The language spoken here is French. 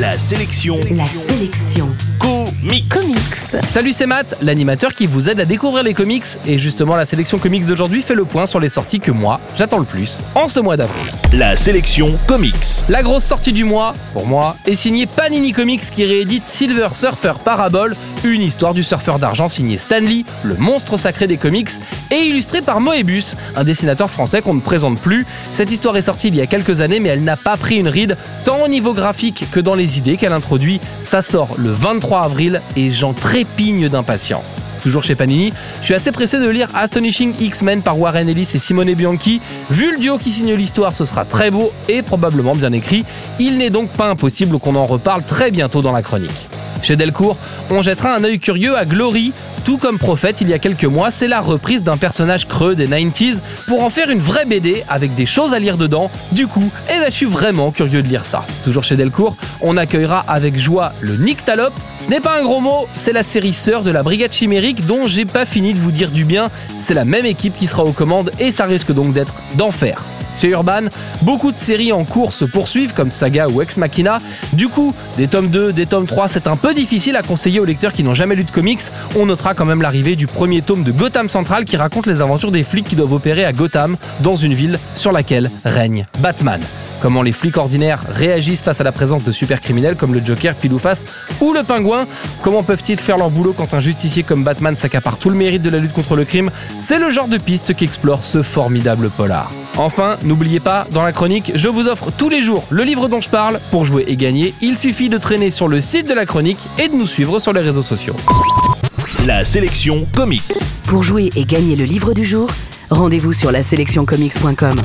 La sélection. La sélection. Comics. Comics. Salut, c'est Matt, l'animateur qui vous aide à découvrir les comics. Et justement, la sélection comics d'aujourd'hui fait le point sur les sorties que moi, j'attends le plus en ce mois d'avril. La sélection comics. La grosse sortie du mois, pour moi, est signée Panini Comics qui réédite Silver Surfer Parabole, une histoire du surfeur d'argent signé Stanley, le monstre sacré des comics, et illustrée par Moebius, un dessinateur français qu'on ne présente plus. Cette histoire est sortie il y a quelques années, mais elle n'a pas pris une ride, tant au niveau graphique que dans les idées qu'elle introduit. Ça sort le 23 avril et j'en trépigne d'impatience. Toujours chez Panini, je suis assez pressé de lire Astonishing X-Men par Warren Ellis et Simone Bianchi. Vu le duo qui signe l'histoire, ce sera très beau et probablement bien écrit. Il n'est donc pas impossible qu'on en reparle très bientôt dans la chronique. Chez Delcourt, on jettera un œil curieux à Glory. Tout comme Prophète il y a quelques mois, c'est la reprise d'un personnage creux des 90s pour en faire une vraie BD avec des choses à lire dedans. Du coup, eh ben, je suis vraiment curieux de lire ça. Toujours chez Delcourt, on accueillera avec joie le Nyctalope. Ce n'est pas un gros mot, c'est la série sœur de la Brigade Chimérique dont j'ai pas fini de vous dire du bien. C'est la même équipe qui sera aux commandes et ça risque donc d'être d'enfer. Chez Urban, beaucoup de séries en cours se poursuivent comme Saga ou Ex Machina. Du coup, des tomes 2, des tomes 3, c'est un peu difficile à conseiller aux lecteurs qui n'ont jamais lu de comics. On notera quand même l'arrivée du premier tome de Gotham Central qui raconte les aventures des flics qui doivent opérer à Gotham, dans une ville sur laquelle règne Batman. Comment les flics ordinaires réagissent face à la présence de super criminels comme le Joker, Pile ou Face ou le Pingouin Comment peuvent-ils faire leur boulot quand un justicier comme Batman s'accapare tout le mérite de la lutte contre le crime? C'est le genre de piste qu'explore ce formidable polar. Enfin, n'oubliez pas, dans la chronique, je vous offre tous les jours le livre dont je parle. Pour jouer et gagner, il suffit de traîner sur le site de la chronique et de nous suivre sur les réseaux sociaux. La sélection comics. Pour jouer et gagner le livre du jour, rendez-vous sur la sélectioncomics.com.